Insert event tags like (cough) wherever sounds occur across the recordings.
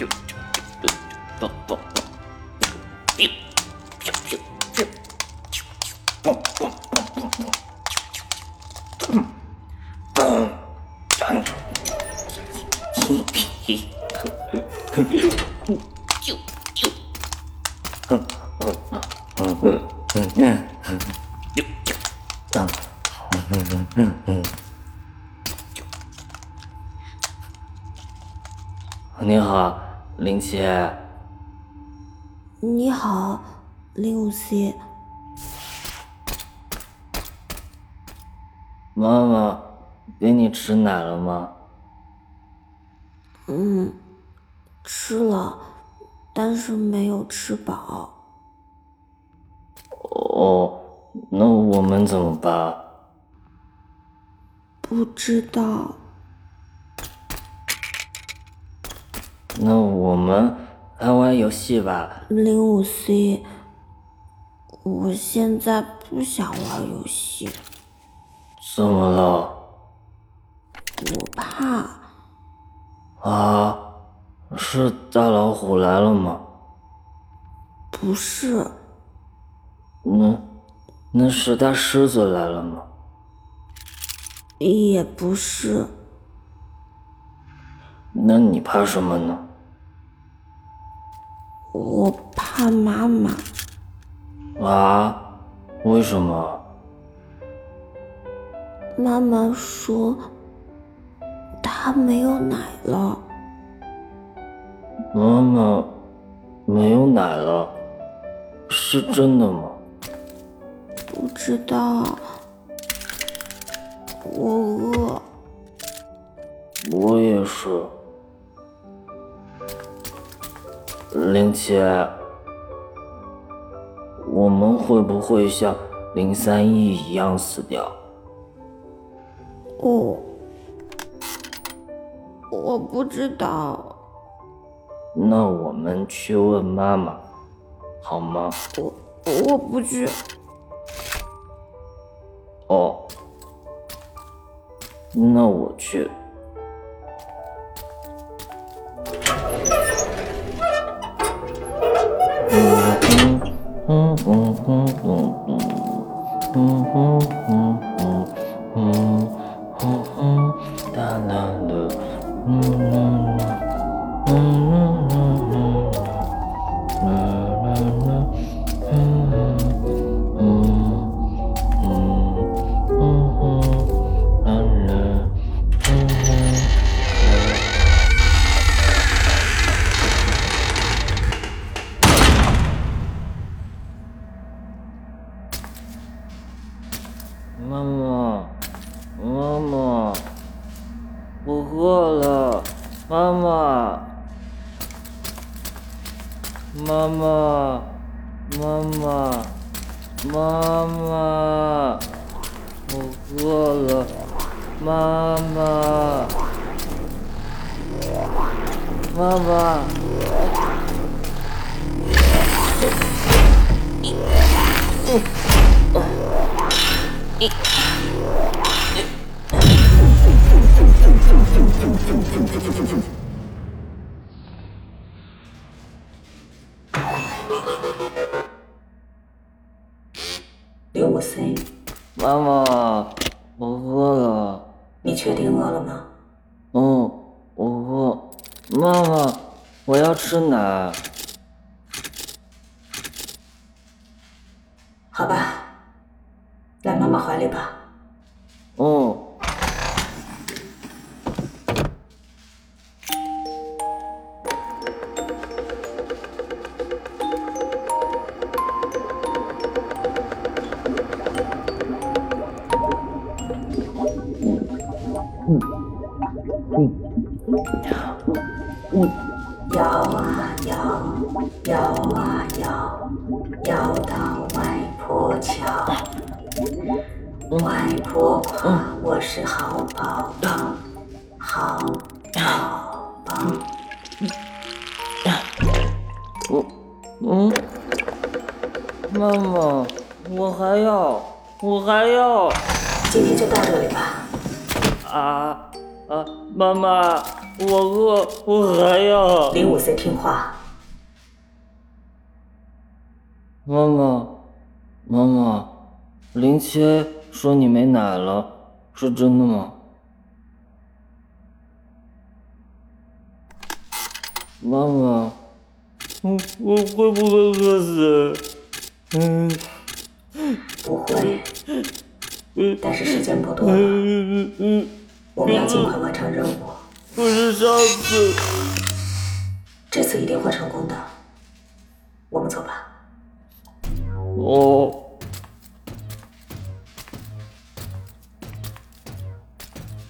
ちょちょちょちょちょ奶了吗？嗯，吃了，但是没有吃饱。哦，那我们怎么办？不知道。那我们来玩游戏吧。零五 C，我现在不想玩游戏。怎么了？我怕。啊，是大老虎来了吗？不是。那，那是大狮子来了吗？也不是。那你怕什么呢？我怕妈妈。啊？为什么？妈妈说她没有奶了。妈妈没有奶了，是真的吗？不知道。我饿。我也是。林七，我们会不会像林三一一样死掉？哦，我不知道。那我们去问妈妈，好吗？我我不去。哦，那我去。妈零五 C，妈妈，我饿了。你确定饿了吗？嗯，我饿。妈妈，我要吃奶。好吧，来妈妈怀里吧。哦。摇啊摇，摇啊摇，摇到外婆桥。外婆夸我是好宝宝，好宝宝。我，嗯，妈妈，我还要，我还要。今天就到这里吧。啊啊，妈妈，我饿，我还要。零五 C 听话。妈妈，妈妈，林七说你没奶了是真的吗？妈妈我我会不会饿死？嗯。不会嗯但是时间不多了。嗯嗯嗯嗯我们要尽快完成任务。可是上次。这次一定会成功的。我们走吧。哦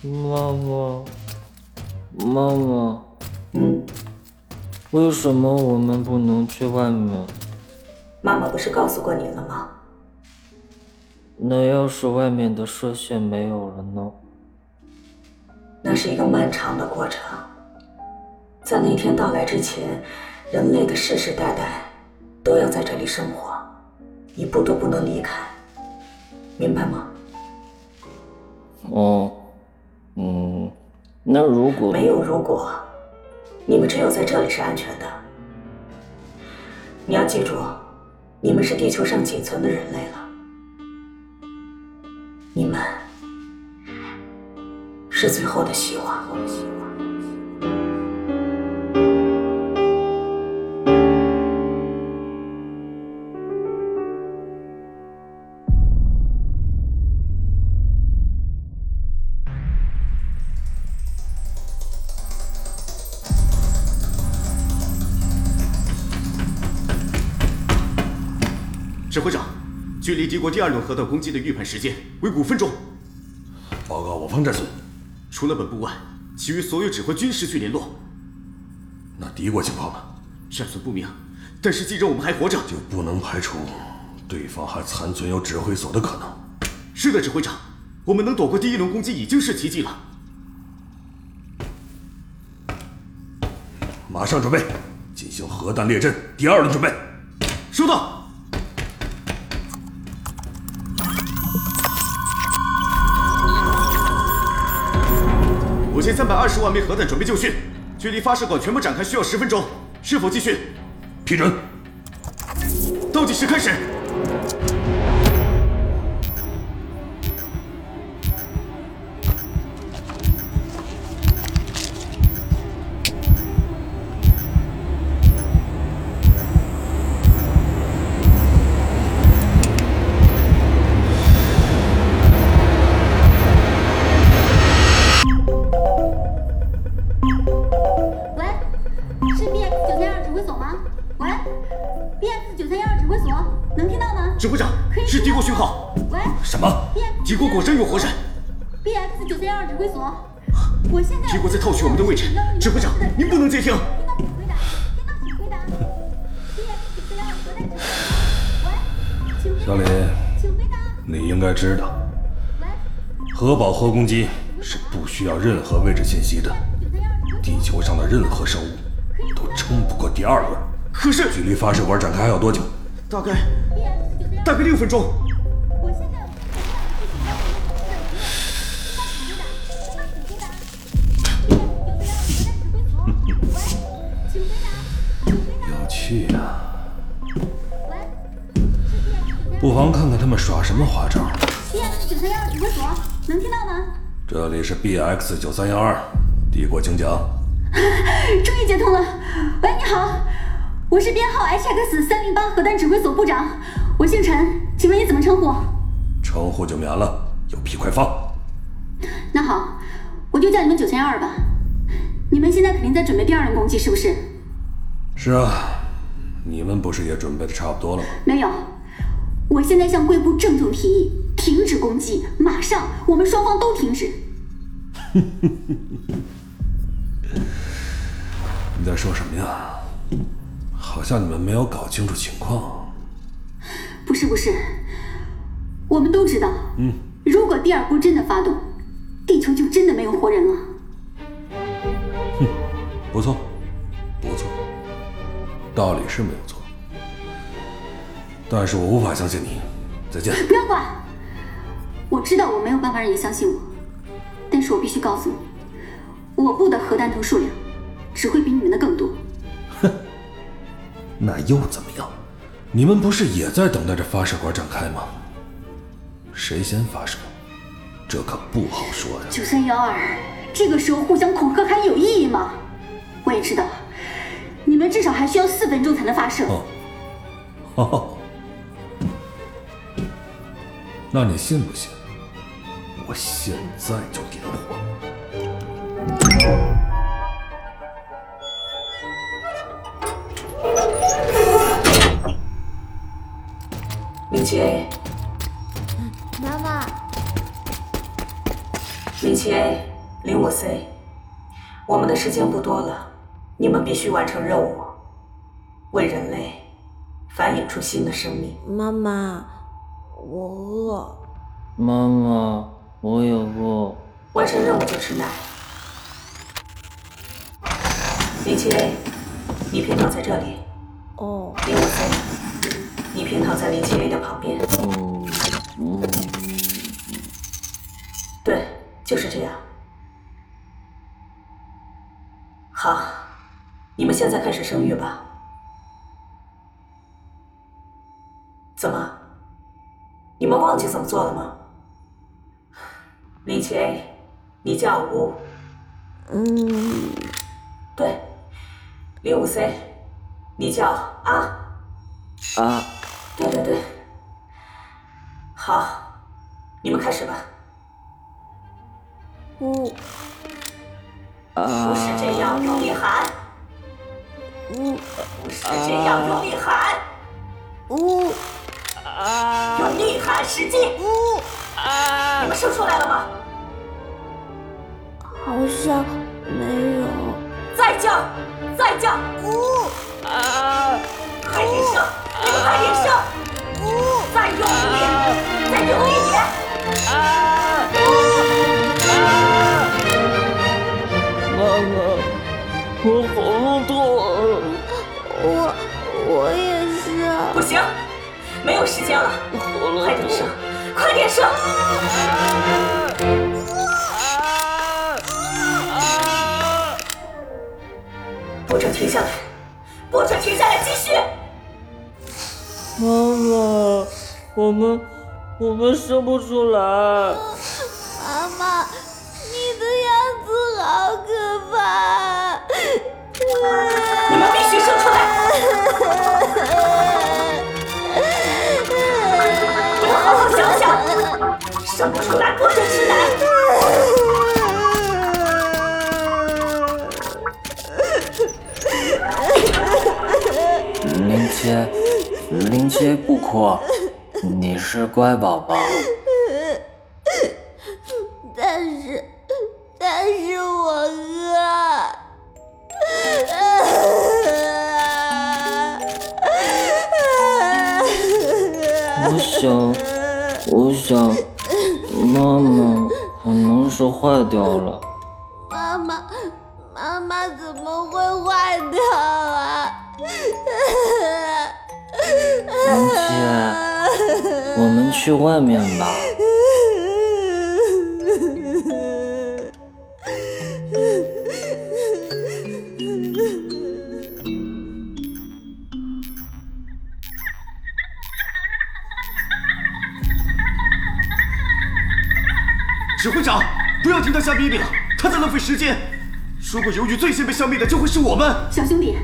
妈妈，妈妈，嗯，为什么我们不能去外面？妈妈不是告诉过你了吗？那要是外面的射线没有了呢？那是一个漫长的过程，在那天到来之前，人类的世世代代都要在这里生活，一步都不能离开，明白吗？哦，嗯，那如果没有如果，你们只有在这里是安全的。你要记住，你们是地球上仅存的人类了，你们是最后的希望。距离敌国第二轮核弹攻击的预判时间为五分钟。报告我方战损，除了本部外，其余所有指挥均失去联络。那敌国情况呢？战损不明，但是既然我们还活着，就不能排除对方还残存有指挥所的可能。是的，指挥长，我们能躲过第一轮攻击已经是奇迹了。马上准备进行核弹列阵第二轮准备。收到。三百二十万枚核弹准备就绪，距离发射管全部展开需要十分钟，是否继续？批准。倒计时开始。讯号。喂什么敌国果真有活人。BX 九三幺二指挥所，我现在敌国在套取我们的位置。指挥长，您不能接听。小李，请回答。你应该知道，喂核保核攻击是不需要任何位置信息的。地球上的任何生物都撑不过第二轮。可是，距离发射管展开还要多久？大概大概六分钟。不妨看看他们耍什么花招。BX 九三幺二指挥所，能听到吗？这里是 BX 九三幺二，帝国请讲。(laughs) 终于接通了。喂，你好，我是编号 HX 三零八核弹指挥所部长，我姓陈，请问你怎么称呼？称呼就免了，有屁快放！那好，我就叫你们九三幺二吧。你们现在肯定在准备第二轮攻击，是不是？是啊，你们不是也准备的差不多了吗？没有，我现在向贵部郑重提议，停止攻击，马上，我们双方都停止。(laughs) 你在说什么呀？好像你们没有搞清楚情况。不是不是，我们都知道，嗯，如果第二波真的发动，地球就真的没有活人了。哼不错，不错，道理是没有错，但是我无法相信你。再见。不要管，我知道我没有办法让你相信我，但是我必须告诉你，我部的核弹头数量只会比你们的更多。哼那又怎么样？你们不是也在等待着发射管展开吗？谁先发射，这可不好说呀。九三幺二，这个时候互相恐吓还有意义吗？我也知道，你们至少还需要四分钟才能发射。哦，(laughs) 那你信不信？我现在就点火。明奇 A，妈妈，林七 A，零五 C，我们的时间不多了，你们必须完成任务，为人类繁衍出新的生命。妈妈，我饿。妈妈，我也饿。完成任务就吃奶。林七 A，你偏躺在这里。哦，零五 C，你偏躺在林七 A 的旁边。对，就是这样。好，你们现在开始生育吧。忘记怎么做了吗？林七 A，你叫吴。嗯，对，零五 C，你叫啊。啊，对对对，好，你们开始吧。呜不是这样，用力喊，呜不是这样，用力喊，呜用力喊，使劲！呜，你们生出来了吗？好像没有。再叫，再叫，呜快点生，你们快点生！没有时间了，喉咙快点生，快点生！不准停下来，不准停下来，继续！妈妈，我们我们生不出来。妈妈，你的样子好可怕。你们必须生出来！想，生不出来不准吃奶。林杰，林杰不哭，你是乖宝宝。坏掉了。妈妈，妈妈怎么会坏掉啊？林七，我们去外面吧。时间。如果由于最先被消灭的就会是我们，小兄弟，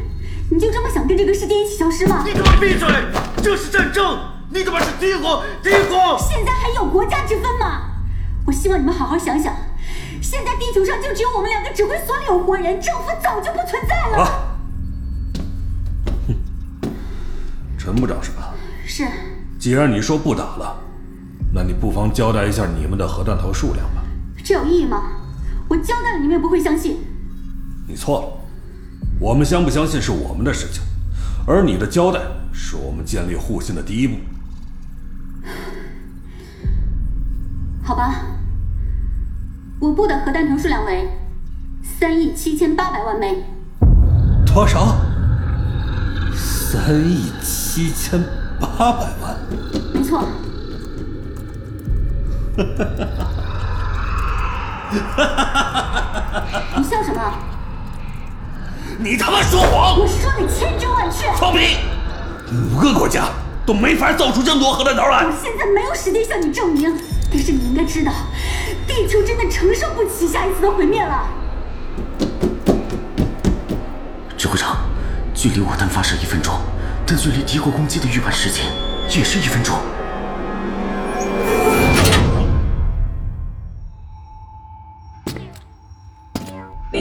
你就这么想跟这个世界一起消失吗？你给我闭嘴！这是战争，你他妈是敌国，敌国！现在还有国家之分吗？我希望你们好好想想，现在地球上就只有我们两个指挥所里有活人，政府早就不存在了。啊！陈部长是吧？是，既然你说不打了，那你不妨交代一下你们的核弹头数量吧。这有意义吗？我交代了，你们也不会相信。你错了，我们相不相信是我们的事情，而你的交代是我们建立互信的第一步。好吧，我部的核弹头数量为三亿七千八百万枚。多少？三亿七千八百万。没错。(laughs) (laughs) 你笑什么？你他妈说谎！我说的千真万确。放屁！五个国家都没法造出这么多核弹头来我。现在没有时间向你证明，但是你应该知道，地球真的承受不起下一次的毁灭了。指挥长，距离我弹发射一分钟，但距离敌国攻击的预判时间也是一分钟。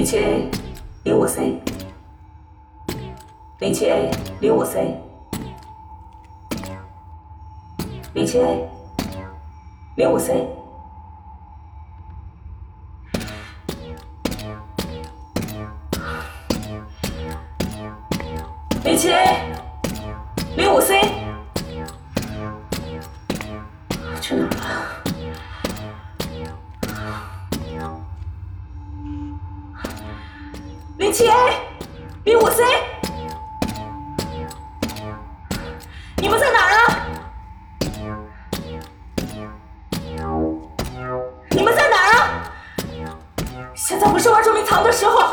零七 A 零五 C，零七 A 零五 C，零七 A 零五 C，零七 A 零五 C，去哪七 A，零五 C，你们在哪儿啊？你们在哪儿啊？现在不是玩捉迷藏的时候。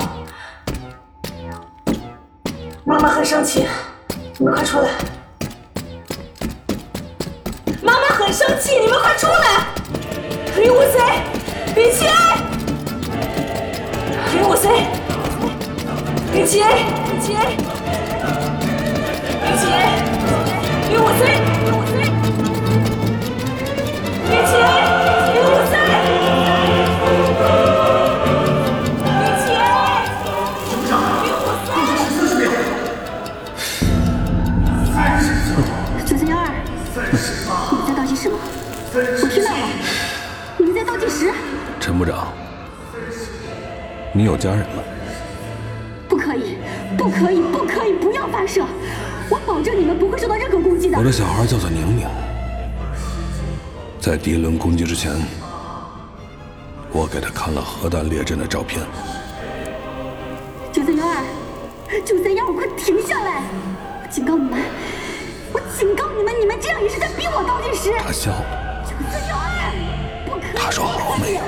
妈妈很生气，你们快出来！妈妈很生气，你们快出来！零五 C，零七 A，零五 C。零七 A，零七 A，零七 A，零五 C，零五 C，零七 A，零五 C，零七 A，零五 C。九三幺二，你们在倒计时吗？我听到了，你们在倒计时。陈部长，你有家人吗？我保证你们不会受到任何攻击的我。的小孩叫做宁宁，在第一轮攻击之前，我给他看了核弹列阵的照片。九三幺二，九三幺二，快停下来！我警告你们，我警告你们，你们这样也是在逼我倒计时。他笑了，九三幺二，不可以！他说好没有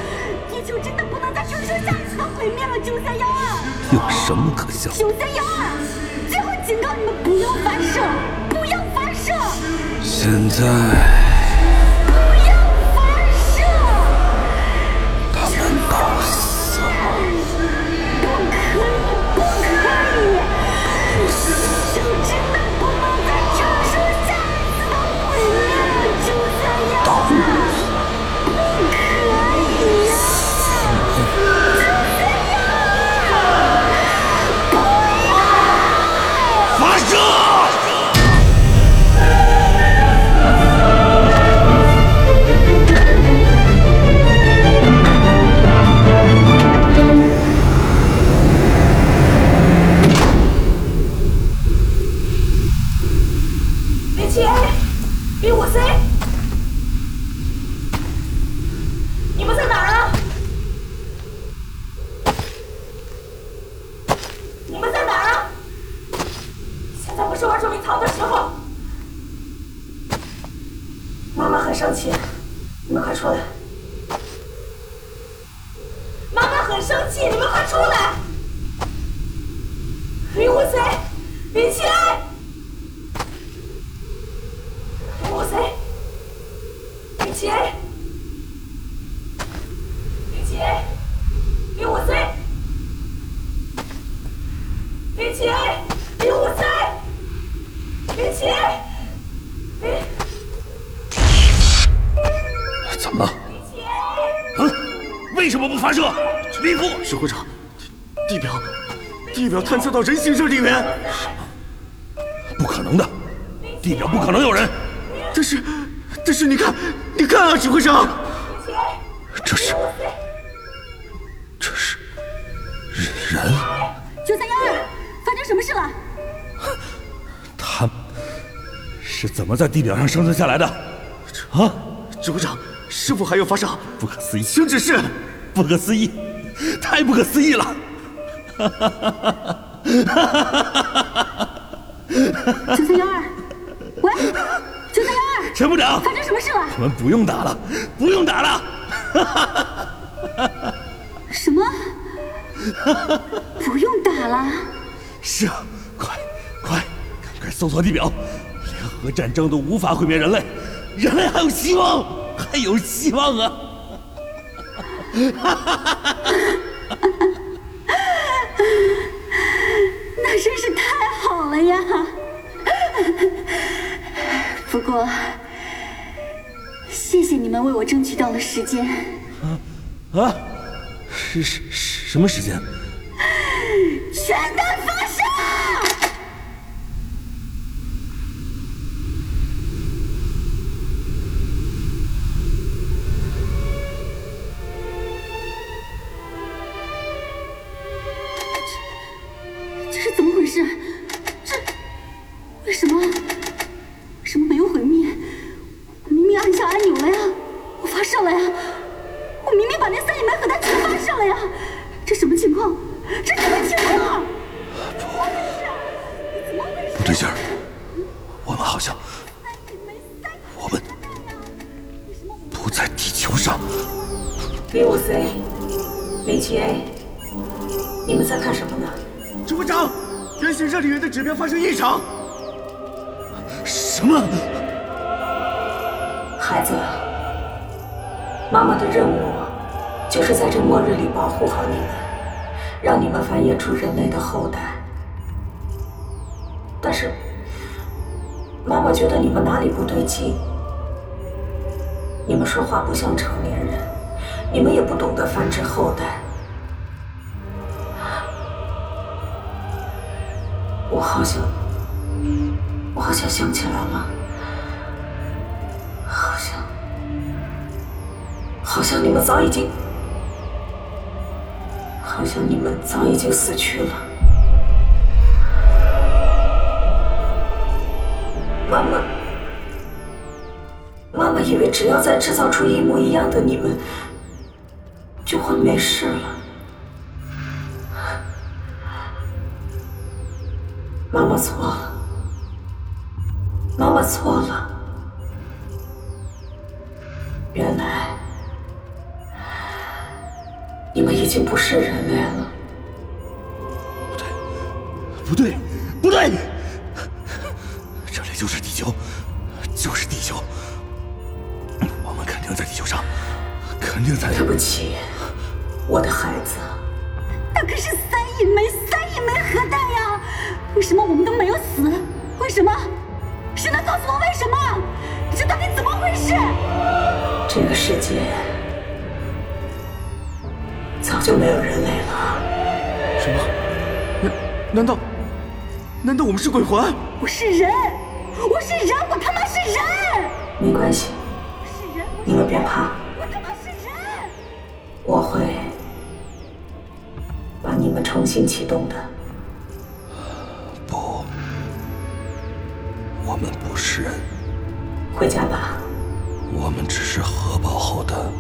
地球真的不能再承受下一次的毁灭了，九三幺二。有什么可笑？九三幺二，警告你们不要发射，不要发射，现在。指挥长，地表，地表探测到人形热力源，不可能的，地表不可能有人。但是，但是你看，你看啊，指挥长，这是，这是人。九三幺二，发生什么事了？(laughs) 他们是怎么在地表上生存下来的？啊！指挥长，是否还有发射？不可思议！请指示。不可思议！太不可思议了！九三幺二，喂，九三幺二，陈部长，发生什么事了？我们不用打了，不用打了！(laughs) 什么？不用打了？是啊，快快赶快搜索地表，联合战争都无法毁灭人类，人类还有希望，还有希望啊！那真是太好 (laughs) 不过，谢谢你们为我争取到了时间。啊啊！是是什么时间？全都。哪里不对劲？你们说话不像成年人，你们也不懂得繁殖后代。我好像，我好像想起来了。好像，好像你们早已经，好像你们早已经死去了。妈妈以为只要再制造出一模一样的你们，就会没事了。妈妈错了，妈妈错了。原来，你们已经不是人类了。不对，不对，不对这里就是地球，肯定在。对不起，我的孩子。那可是三亿枚、三亿枚核弹呀！为什么我们都没有死？为什么？谁能告诉我为什么？这到底怎么回事？这个世界早就没有人类了。什么？难难道难道我们是鬼魂？我是人，我是人，我他妈是人！没关系，我是人，你们别怕，重新启动的。不，我们不是人，回家吧。我们只是核爆后的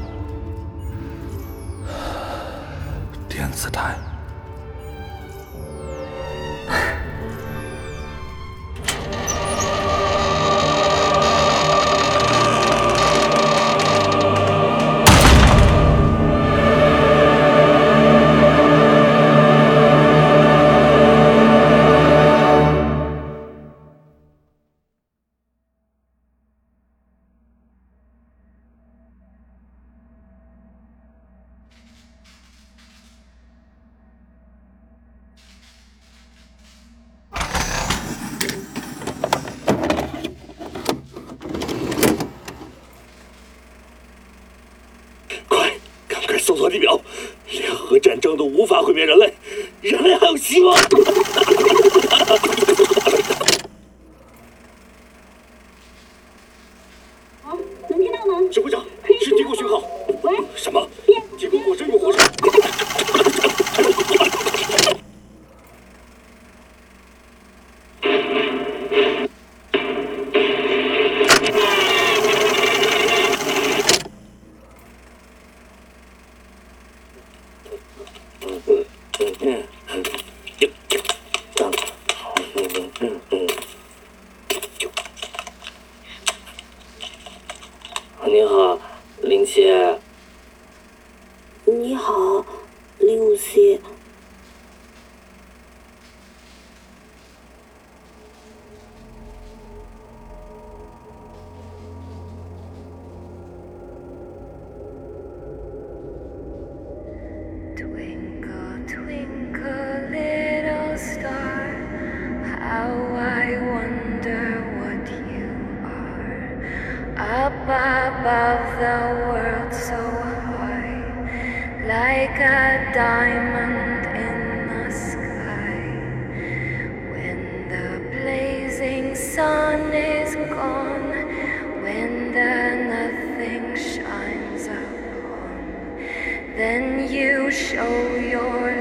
电子态。毁灭人类，above the world so high, like a diamond in the sky. When the blazing sun is gone, when the nothing shines upon, then you show your